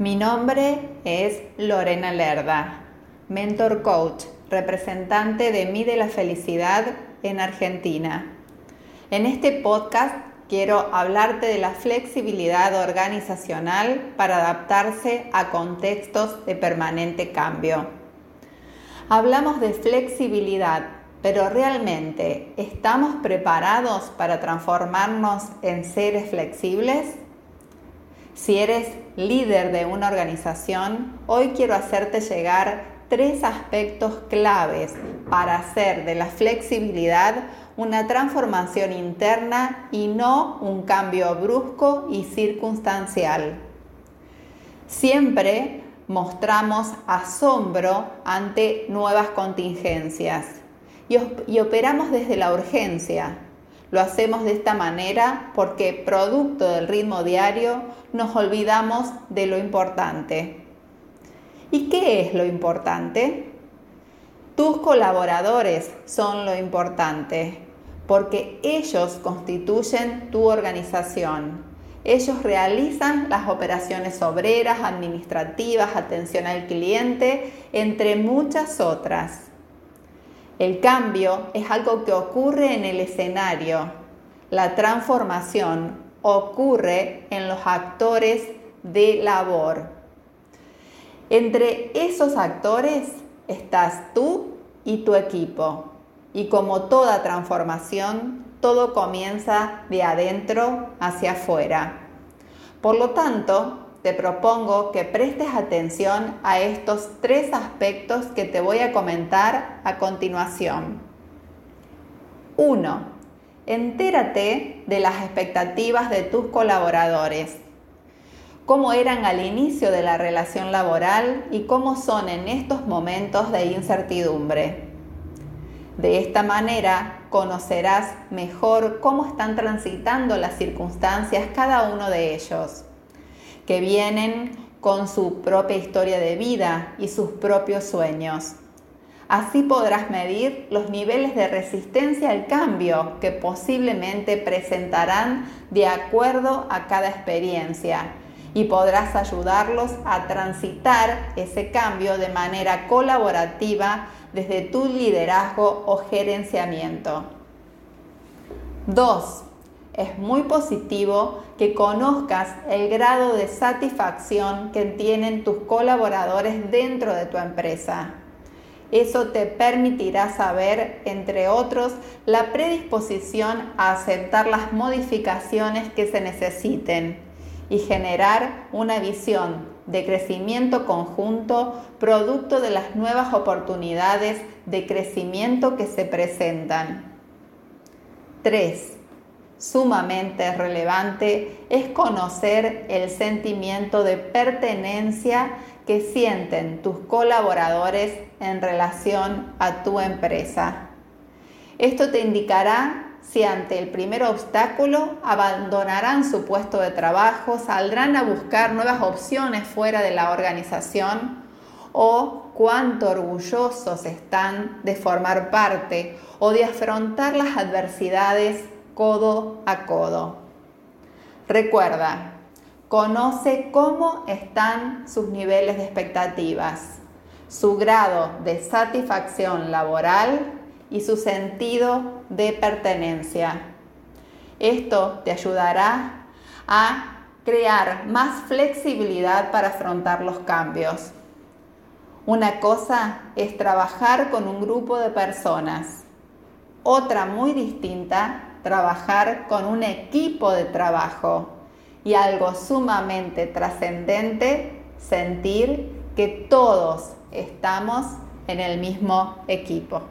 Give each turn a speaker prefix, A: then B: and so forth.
A: Mi nombre es Lorena Lerda, mentor coach, representante de Mide la Felicidad en Argentina. En este podcast quiero hablarte de la flexibilidad organizacional para adaptarse a contextos de permanente cambio. Hablamos de flexibilidad, pero realmente ¿estamos preparados para transformarnos en seres flexibles? Si eres líder de una organización, hoy quiero hacerte llegar tres aspectos claves para hacer de la flexibilidad una transformación interna y no un cambio brusco y circunstancial. Siempre mostramos asombro ante nuevas contingencias y, operamos desde la urgencia, lo hacemos de esta manera porque producto del ritmo diario nos olvidamos de lo importante. ¿Y qué es lo importante? Tus colaboradores son lo importante porque ellos constituyen tu organización. Ellos realizan las operaciones obreras, administrativas, atención al cliente, entre muchas otras. El cambio es algo que ocurre en el escenario. La transformación ocurre en los actores de labor. Entre esos actores estás tú y tu equipo. Y como toda transformación, todo comienza de adentro hacia afuera. Por lo tanto, te propongo que prestes atención a estos tres aspectos que te voy a comentar a continuación. 1. Entérate de las expectativas de tus colaboradores. Cómo eran al inicio de la relación laboral y cómo son en estos momentos de incertidumbre. De esta manera conocerás mejor cómo están transitando las circunstancias cada uno de ellos que vienen con su propia historia de vida y sus propios sueños. Así podrás medir los niveles de resistencia al cambio que posiblemente presentarán de acuerdo a cada experiencia y podrás ayudarlos a transitar ese cambio de manera colaborativa desde tu liderazgo o gerenciamiento. 2 es muy positivo que conozcas el grado de satisfacción que tienen tus colaboradores dentro de tu empresa. Eso te permitirá saber, entre otros, la predisposición a aceptar las modificaciones que se necesiten y generar una visión de crecimiento conjunto producto de las nuevas oportunidades de crecimiento que se presentan. 3 sumamente relevante es conocer el sentimiento de pertenencia que sienten tus colaboradores en relación a tu empresa. Esto te indicará si ante el primer obstáculo abandonarán su puesto de trabajo, saldrán a buscar nuevas opciones fuera de la organización o cuánto orgullosos están de formar parte o de afrontar las adversidades codo a codo. Recuerda, conoce cómo están sus niveles de expectativas, su grado de satisfacción laboral y su sentido de pertenencia. Esto te ayudará a crear más flexibilidad para afrontar los cambios. Una cosa es trabajar con un grupo de personas. Otra muy distinta trabajar con un equipo de trabajo y algo sumamente trascendente, sentir que todos estamos en el mismo equipo.